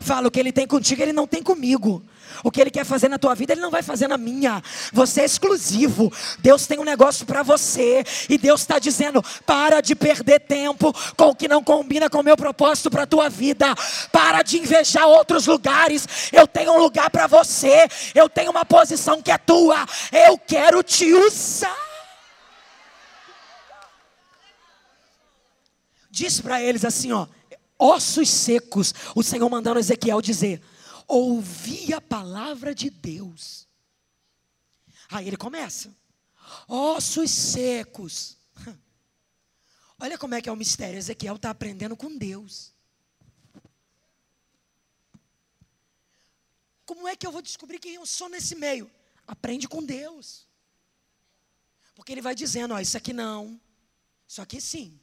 Fala, o que ele tem contigo, ele não tem comigo. O que ele quer fazer na tua vida, ele não vai fazer na minha. Você é exclusivo. Deus tem um negócio para você. E Deus está dizendo: para de perder tempo com o que não combina com o meu propósito para a tua vida. Para de invejar outros lugares. Eu tenho um lugar para você. Eu tenho uma posição que é tua. Eu quero te usar. Diz para eles assim, ó ossos secos, o Senhor mandando Ezequiel dizer: ouvi a palavra de Deus. Aí ele começa: ossos secos. Olha como é que é o mistério. Ezequiel está aprendendo com Deus. Como é que eu vou descobrir quem eu sou nesse meio? Aprende com Deus. Porque ele vai dizendo: ó, isso aqui não, isso aqui sim.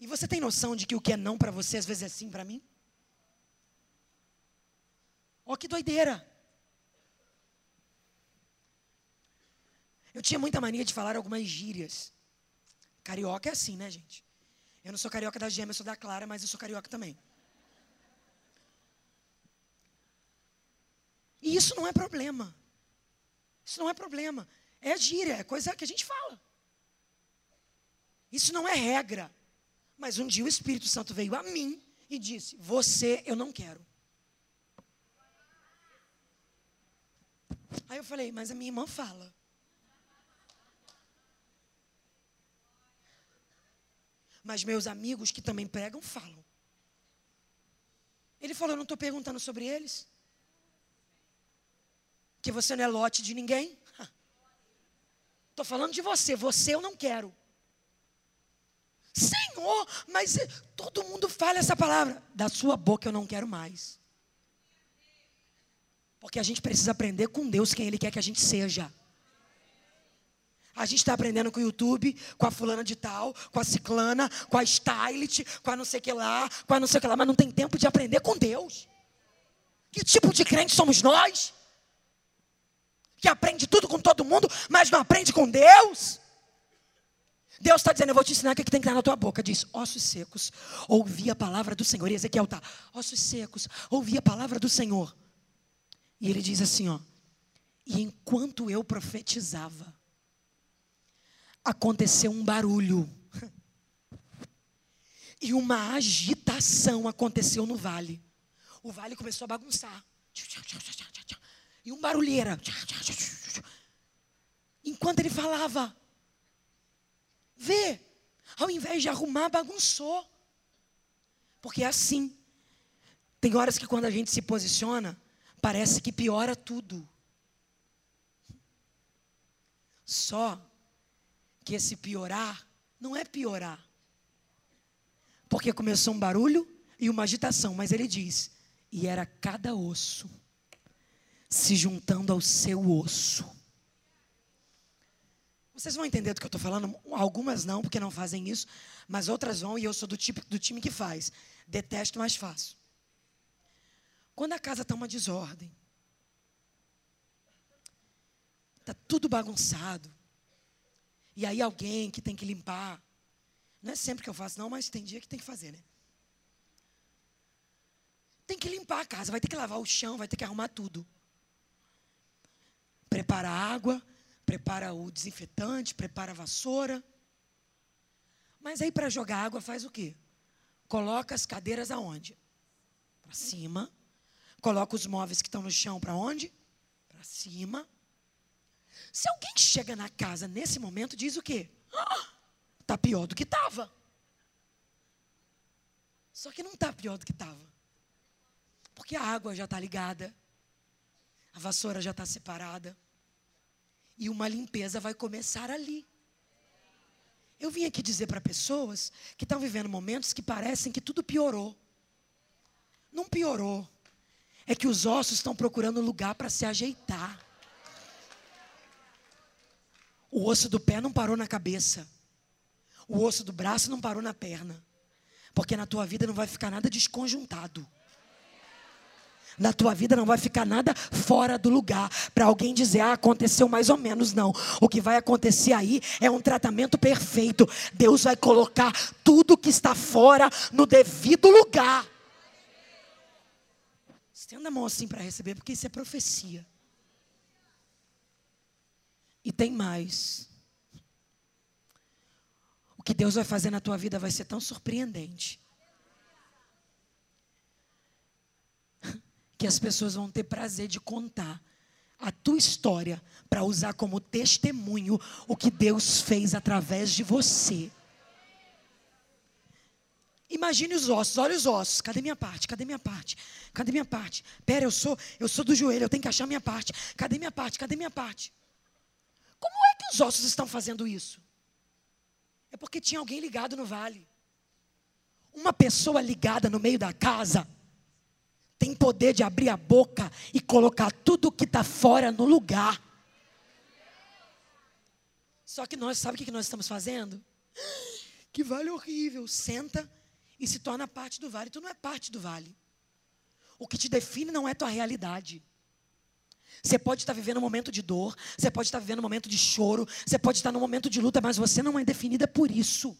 E você tem noção de que o que é não para você às vezes é sim para mim? Ó, que doideira! Eu tinha muita mania de falar algumas gírias. Carioca é assim, né, gente? Eu não sou carioca da gêmea, eu sou da Clara, mas eu sou carioca também. E isso não é problema. Isso não é problema. É gíria, é coisa que a gente fala. Isso não é regra. Mas um dia o Espírito Santo veio a mim e disse: Você eu não quero. Aí eu falei: Mas a minha irmã fala. Mas meus amigos que também pregam falam. Ele falou: Eu não estou perguntando sobre eles. Que você não é lote de ninguém. Estou falando de você. Você eu não quero. Senhor, mas todo mundo fala essa palavra. Da sua boca eu não quero mais. Porque a gente precisa aprender com Deus quem Ele quer que a gente seja. A gente está aprendendo com o YouTube, com a fulana de tal, com a ciclana, com a stylist, com a não sei que lá, com a não sei que lá, mas não tem tempo de aprender com Deus. Que tipo de crente somos nós? Que aprende tudo com todo mundo, mas não aprende com Deus? Deus está dizendo, eu vou te ensinar o que, tem que estar na tua boca. Diz, ossos secos, ouvi a palavra do Senhor. E Ezequiel está, ossos secos, ouvi a palavra do Senhor. E ele diz assim, ó. E enquanto eu profetizava, aconteceu um barulho. E uma agitação aconteceu no vale. O vale começou a bagunçar. E um barulheira. Enquanto ele falava, vê, ao invés de arrumar, bagunçou. Porque é assim. Tem horas que quando a gente se posiciona, parece que piora tudo. Só que esse piorar não é piorar. Porque começou um barulho e uma agitação, mas ele diz: e era cada osso se juntando ao seu osso. Vocês vão entender do que eu estou falando? Algumas não, porque não fazem isso, mas outras vão, e eu sou do, tipo, do time que faz. Detesto, mas faço. Quando a casa está uma desordem, está tudo bagunçado, e aí alguém que tem que limpar. Não é sempre que eu faço, não, mas tem dia que tem que fazer, né? Tem que limpar a casa, vai ter que lavar o chão, vai ter que arrumar tudo. Prepara a água, prepara o desinfetante, prepara a vassoura. Mas aí para jogar água faz o quê? Coloca as cadeiras aonde? Para cima. Coloca os móveis que estão no chão para onde? Para cima. Se alguém chega na casa nesse momento, diz o quê? Ah, pior do que estava. Só que não está pior do que estava. Porque a água já está ligada, a vassoura já está separada, e uma limpeza vai começar ali. Eu vim aqui dizer para pessoas que estão vivendo momentos que parecem que tudo piorou. Não piorou. É que os ossos estão procurando lugar para se ajeitar. O osso do pé não parou na cabeça. O osso do braço não parou na perna. Porque na tua vida não vai ficar nada desconjuntado. Na tua vida não vai ficar nada fora do lugar para alguém dizer, ah, aconteceu mais ou menos. Não. O que vai acontecer aí é um tratamento perfeito. Deus vai colocar tudo que está fora no devido lugar. Estenda a mão assim para receber, porque isso é profecia. E tem mais. O que Deus vai fazer na tua vida vai ser tão surpreendente. Que as pessoas vão ter prazer de contar a tua história para usar como testemunho o que Deus fez através de você. Imagine os ossos, olha os ossos. Cadê minha parte? Cadê minha parte? Cadê minha parte? Pera, eu sou, eu sou do joelho, eu tenho que achar minha parte. Cadê minha parte? Cadê minha parte? Como é que os ossos estão fazendo isso? É porque tinha alguém ligado no vale. Uma pessoa ligada no meio da casa tem poder de abrir a boca e colocar tudo que está fora no lugar. Só que nós, sabe o que nós estamos fazendo? Que vale horrível. Senta e se torna parte do vale. Tu não é parte do vale. O que te define não é tua realidade. Você pode estar vivendo um momento de dor, você pode estar vivendo um momento de choro, você pode estar num momento de luta, mas você não é definida por isso.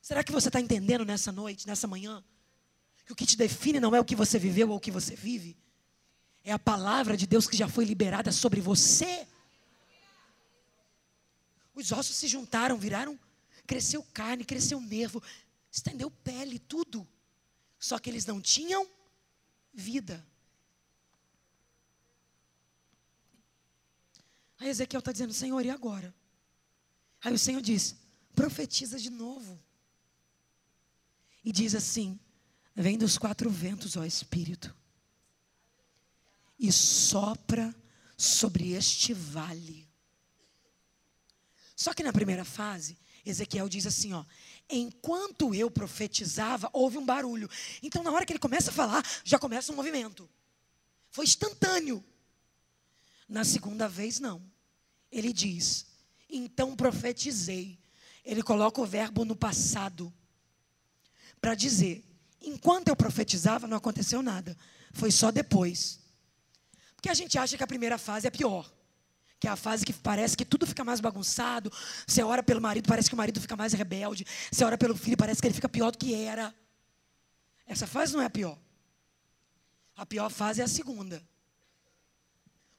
Será que você está entendendo nessa noite, nessa manhã, que o que te define não é o que você viveu ou o que você vive? É a palavra de Deus que já foi liberada sobre você. Os ossos se juntaram, viraram, cresceu carne, cresceu nervo, estendeu pele, tudo. Só que eles não tinham vida. Aí Ezequiel está dizendo, Senhor, e agora? Aí o Senhor diz, profetiza de novo. E diz assim: Vem dos quatro ventos, ó Espírito. e sopra sobre este vale. Só que na primeira fase, Ezequiel diz assim, ó: "Enquanto eu profetizava, houve um barulho". Então, na hora que ele começa a falar, já começa um movimento. Foi instantâneo. Na segunda vez não. Ele diz: "Então profetizei". Ele coloca o verbo no passado para dizer: enquanto eu profetizava, não aconteceu nada. Foi só depois. Porque a gente acha que a primeira fase é pior. Que é a fase que parece que tudo fica mais bagunçado. Você ora pelo marido, parece que o marido fica mais rebelde. Você ora pelo filho, parece que ele fica pior do que era. Essa fase não é a pior. A pior fase é a segunda.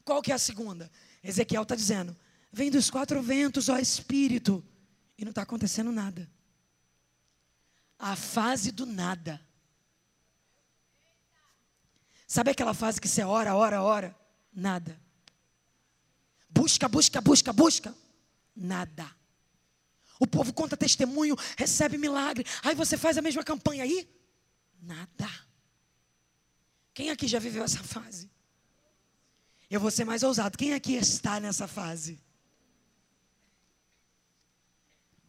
Qual que é a segunda? Ezequiel está dizendo: Vem dos quatro ventos, ó Espírito. E não está acontecendo nada. A fase do nada. Sabe aquela fase que você ora, ora, ora? Nada. Busca, busca, busca, busca. Nada. O povo conta testemunho, recebe milagre. Aí você faz a mesma campanha aí? Nada. Quem aqui já viveu essa fase? Eu vou ser mais ousado. Quem aqui está nessa fase?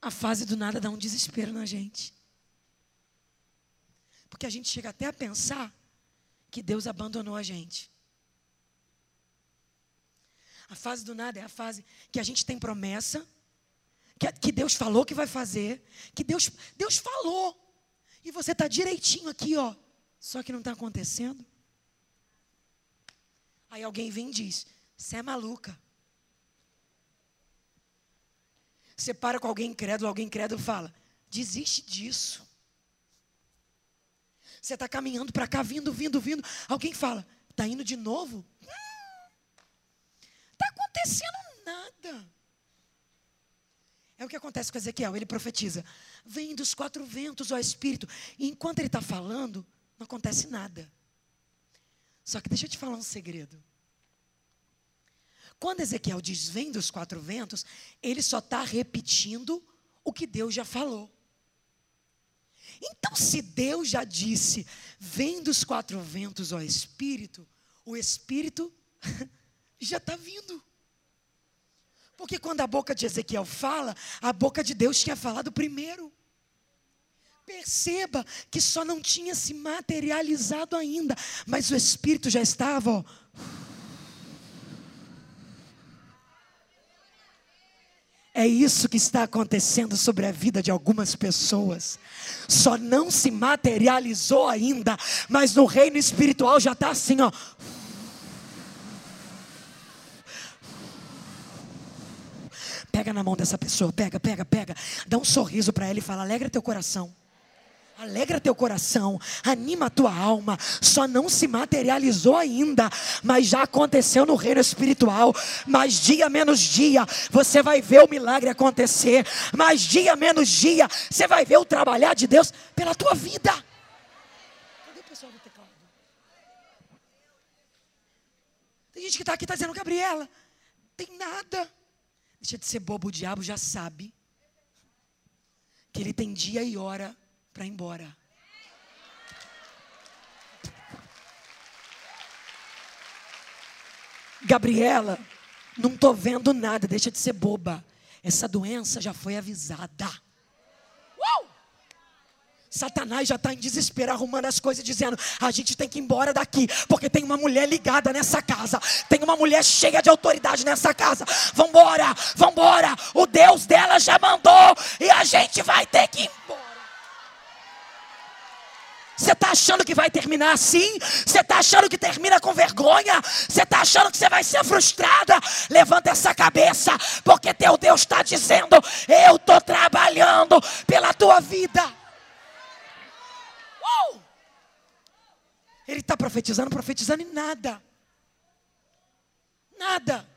A fase do nada dá um desespero na gente. Porque a gente chega até a pensar que Deus abandonou a gente. A fase do nada é a fase que a gente tem promessa, que, que Deus falou que vai fazer, que Deus, Deus falou. E você está direitinho aqui, ó. Só que não está acontecendo. Aí alguém vem e diz: Você é maluca. Você para com alguém incrédulo, alguém incrédulo fala: Desiste disso. Você está caminhando para cá, vindo, vindo, vindo. Alguém fala, está indo de novo? Está acontecendo nada. É o que acontece com Ezequiel, ele profetiza. Vem dos quatro ventos, ó Espírito. E enquanto ele está falando, não acontece nada. Só que deixa eu te falar um segredo. Quando Ezequiel diz vem dos quatro ventos, ele só está repetindo o que Deus já falou. Então, se Deus já disse, vem dos quatro ventos, ó Espírito, o Espírito já está vindo. Porque quando a boca de Ezequiel fala, a boca de Deus tinha falado primeiro. Perceba que só não tinha se materializado ainda, mas o Espírito já estava, ó, É isso que está acontecendo sobre a vida de algumas pessoas. Só não se materializou ainda, mas no reino espiritual já está assim, ó. Pega na mão dessa pessoa, pega, pega, pega. Dá um sorriso para ela e fala: alegra teu coração. Alegra teu coração, anima a tua alma. Só não se materializou ainda, mas já aconteceu no reino espiritual. Mas dia menos dia, você vai ver o milagre acontecer. Mas dia menos dia, você vai ver o trabalhar de Deus pela tua vida. Cadê o pessoal do teclado? Tem gente que está aqui está dizendo, Gabriela, tem nada. Deixa de ser bobo, o diabo já sabe que ele tem dia e hora para ir embora. Gabriela, não estou vendo nada, deixa de ser boba. Essa doença já foi avisada. Satanás já está em desespero, arrumando as coisas, dizendo: a gente tem que ir embora daqui, porque tem uma mulher ligada nessa casa, tem uma mulher cheia de autoridade nessa casa. Vambora, vambora, o Deus dela já mandou, e a gente vai ter que ir embora. Você está achando que vai terminar assim? Você está achando que termina com vergonha? Você está achando que você vai ser frustrada? Levanta essa cabeça, porque teu Deus está dizendo: Eu estou trabalhando pela tua vida. Uh! Ele está profetizando, profetizando em nada. Nada.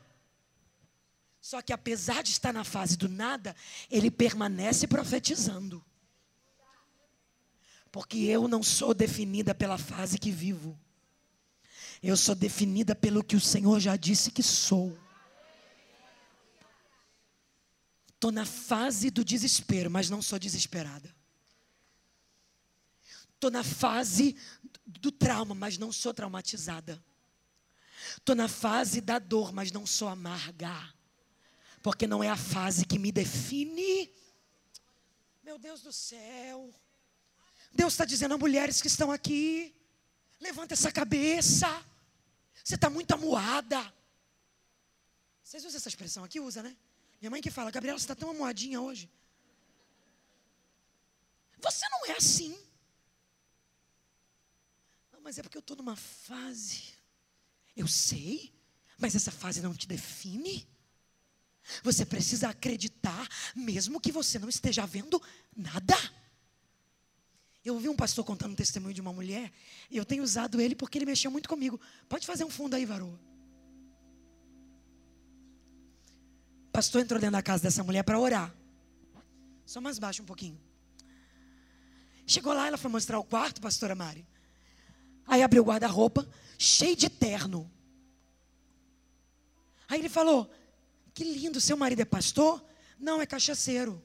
Só que apesar de estar na fase do nada, ele permanece profetizando. Porque eu não sou definida pela fase que vivo. Eu sou definida pelo que o Senhor já disse que sou. Estou na fase do desespero, mas não sou desesperada. Estou na fase do trauma, mas não sou traumatizada. Estou na fase da dor, mas não sou amarga. Porque não é a fase que me define. Meu Deus do céu. Deus está dizendo a mulheres que estão aqui: levanta essa cabeça. Você está muito amuada. Vocês usam essa expressão aqui? Usa, né? Minha mãe que fala, Gabriela, você está tão amuadinha hoje. Você não é assim. Não, mas é porque eu estou numa fase. Eu sei, mas essa fase não te define. Você precisa acreditar, mesmo que você não esteja vendo nada. Eu ouvi um pastor contando um testemunho de uma mulher, e eu tenho usado ele porque ele mexeu muito comigo. Pode fazer um fundo aí, varoa. O pastor entrou dentro da casa dessa mulher para orar. Só mais baixo um pouquinho. Chegou lá, ela foi mostrar o quarto, pastora Mari. Aí abriu o guarda-roupa, cheio de terno. Aí ele falou: Que lindo, seu marido é pastor? Não, é cachaceiro.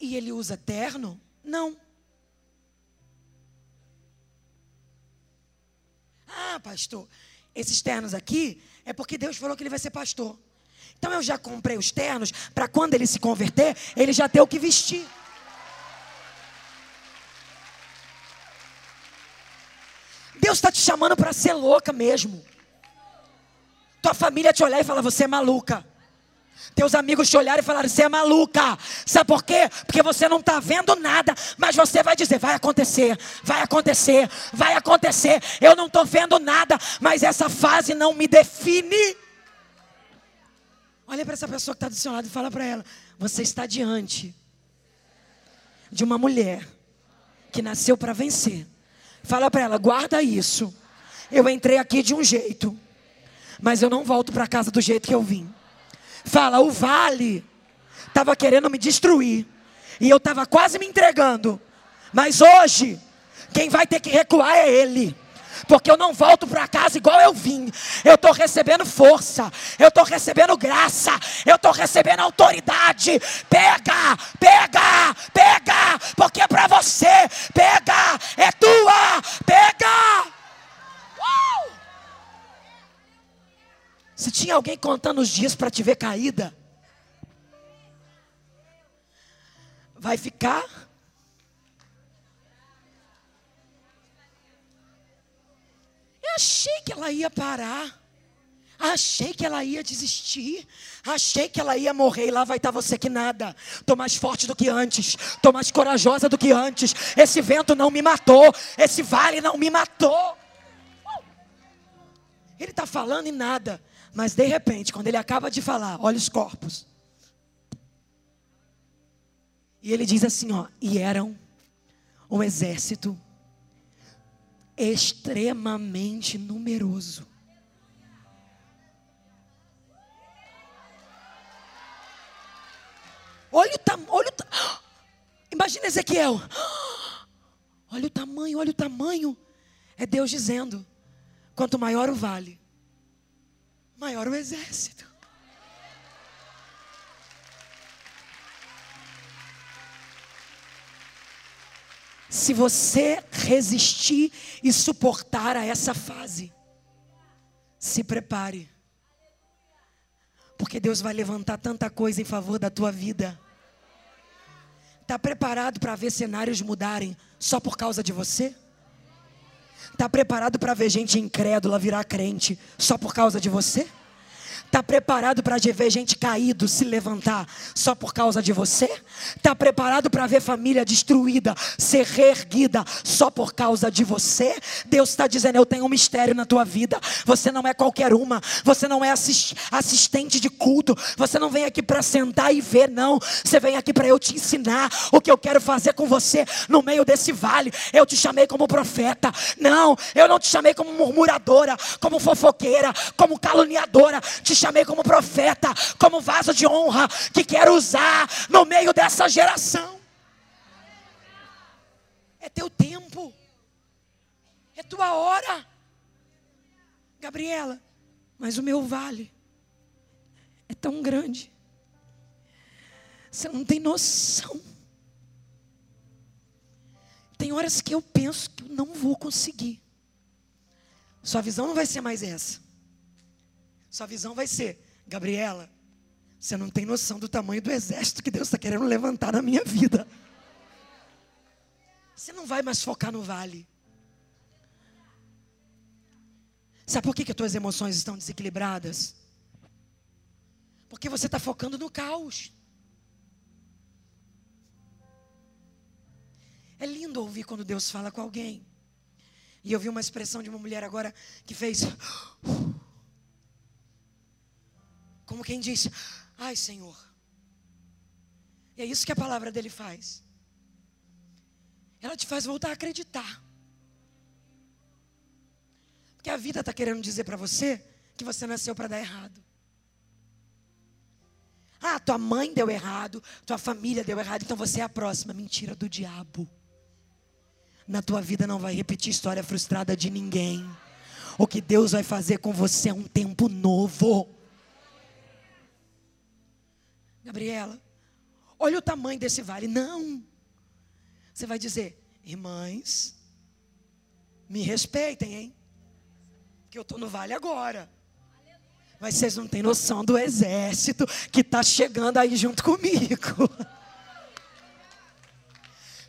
E ele usa terno? Não. Ah, pastor, esses ternos aqui é porque Deus falou que ele vai ser pastor. Então eu já comprei os ternos para quando ele se converter, ele já ter o que vestir. Deus está te chamando para ser louca mesmo. Tua família te olhar e falar: você é maluca. Teus amigos te olharem e falaram: Você é maluca. Sabe por quê? Porque você não está vendo nada. Mas você vai dizer: Vai acontecer, vai acontecer, vai acontecer. Eu não estou vendo nada, mas essa fase não me define. Olha para essa pessoa que está do seu lado e fala para ela: Você está diante de uma mulher que nasceu para vencer. Fala para ela: Guarda isso. Eu entrei aqui de um jeito, mas eu não volto para casa do jeito que eu vim. Fala, o vale estava querendo me destruir. E eu estava quase me entregando. Mas hoje, quem vai ter que recuar é ele. Porque eu não volto para casa igual eu vim. Eu estou recebendo força. Eu estou recebendo graça. Eu estou recebendo autoridade. Pega, pega, pega. Porque é para você. Pega, é tua. Pega. Se tinha alguém contando os dias para te ver caída, vai ficar. Eu achei que ela ia parar. Achei que ela ia desistir. Achei que ela ia morrer e lá vai estar você que nada. Tô mais forte do que antes. Tô mais corajosa do que antes. Esse vento não me matou. Esse vale não me matou. Ele está falando e nada. Mas de repente, quando ele acaba de falar, olha os corpos. E ele diz assim, ó, e eram um exército extremamente numeroso. Olha o tamanho, ta... Imagina Ezequiel. Olha o tamanho, olha o tamanho. É Deus dizendo: quanto maior o vale, maior o exército. Se você resistir e suportar a essa fase, se prepare. Porque Deus vai levantar tanta coisa em favor da tua vida. Está preparado para ver cenários mudarem só por causa de você? Está preparado para ver gente incrédula virar crente só por causa de você? Está preparado para ver gente caído se levantar só por causa de você? Está preparado para ver família destruída ser reerguida só por causa de você? Deus está dizendo: Eu tenho um mistério na tua vida. Você não é qualquer uma. Você não é assistente de culto. Você não vem aqui para sentar e ver, não. Você vem aqui para eu te ensinar o que eu quero fazer com você no meio desse vale. Eu te chamei como profeta. Não, eu não te chamei como murmuradora, como fofoqueira, como caluniadora. Te chamei como profeta, como vaso de honra que quero usar no meio dessa geração. É teu tempo, é tua hora, Gabriela. Mas o meu vale é tão grande, você não tem noção. Tem horas que eu penso que eu não vou conseguir. Sua visão não vai ser mais essa. Sua visão vai ser, Gabriela, você não tem noção do tamanho do exército que Deus está querendo levantar na minha vida. Você não vai mais focar no vale. Sabe por que, que as tuas emoções estão desequilibradas? Porque você está focando no caos. É lindo ouvir quando Deus fala com alguém. E eu vi uma expressão de uma mulher agora que fez. Como quem disse: Ai, Senhor. E é isso que a palavra dele faz. Ela te faz voltar a acreditar. Porque a vida está querendo dizer para você que você nasceu para dar errado. Ah, tua mãe deu errado, tua família deu errado, então você é a próxima. Mentira do diabo. Na tua vida não vai repetir história frustrada de ninguém. O que Deus vai fazer com você é um tempo novo. Gabriela, olha o tamanho desse vale. Não. Você vai dizer, irmãs, me respeitem, hein? Que eu estou no vale agora. Mas vocês não têm noção do exército que está chegando aí junto comigo.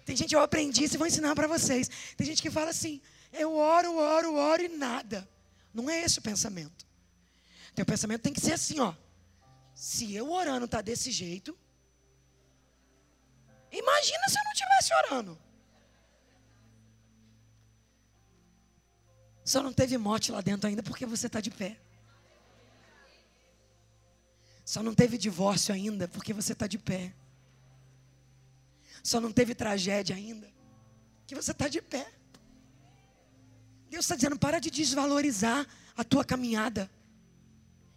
Tem gente, eu aprendi isso e vou ensinar para vocês. Tem gente que fala assim: eu oro, oro, oro e nada. Não é esse o pensamento. Teu pensamento tem que ser assim, ó. Se eu orando tá desse jeito, imagina se eu não estivesse orando. Só não teve morte lá dentro ainda porque você está de pé. Só não teve divórcio ainda porque você está de pé. Só não teve tragédia ainda que você está de pé. Deus está dizendo: para de desvalorizar a tua caminhada.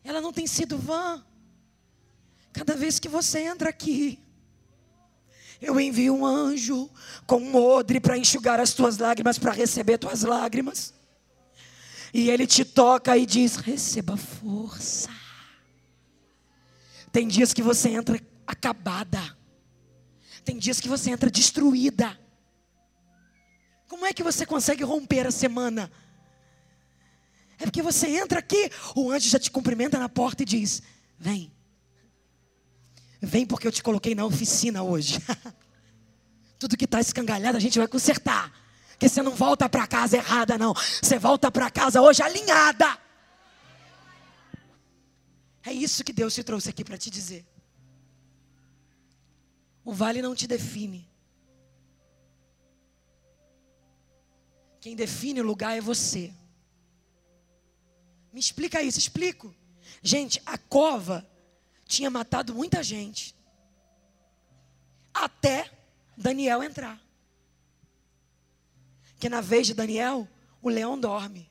Ela não tem sido vã. Cada vez que você entra aqui, eu envio um anjo com um odre para enxugar as tuas lágrimas, para receber tuas lágrimas. E ele te toca e diz: receba força. Tem dias que você entra acabada. Tem dias que você entra destruída. Como é que você consegue romper a semana? É porque você entra aqui, o anjo já te cumprimenta na porta e diz: Vem. Vem porque eu te coloquei na oficina hoje. Tudo que está escangalhado a gente vai consertar. Porque você não volta para casa errada, não. Você volta para casa hoje alinhada. É isso que Deus te trouxe aqui para te dizer. O vale não te define. Quem define o lugar é você. Me explica isso, explico. Gente, a cova tinha matado muita gente. Até Daniel entrar. Que na vez de Daniel, o leão dorme.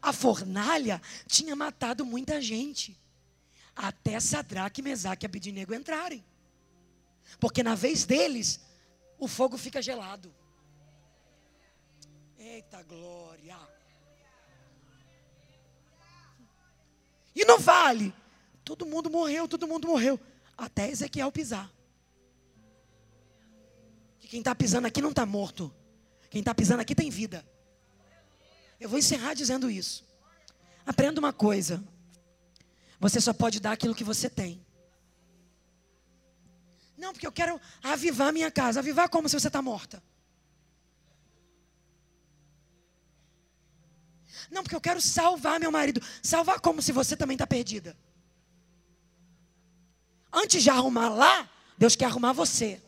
A fornalha tinha matado muita gente. Até Sadraque, Mesaque e Abidinego entrarem. Porque na vez deles, o fogo fica gelado. Eita glória! E no vale, todo mundo morreu, todo mundo morreu. Até Ezequiel pisar. Que quem está pisando aqui não está morto. Quem está pisando aqui tem vida. Eu vou encerrar dizendo isso. Aprenda uma coisa. Você só pode dar aquilo que você tem. Não, porque eu quero avivar minha casa. Avivar como se você está morta? Não, porque eu quero salvar meu marido. Salvar como se você também está perdida. Antes de arrumar lá, Deus quer arrumar você.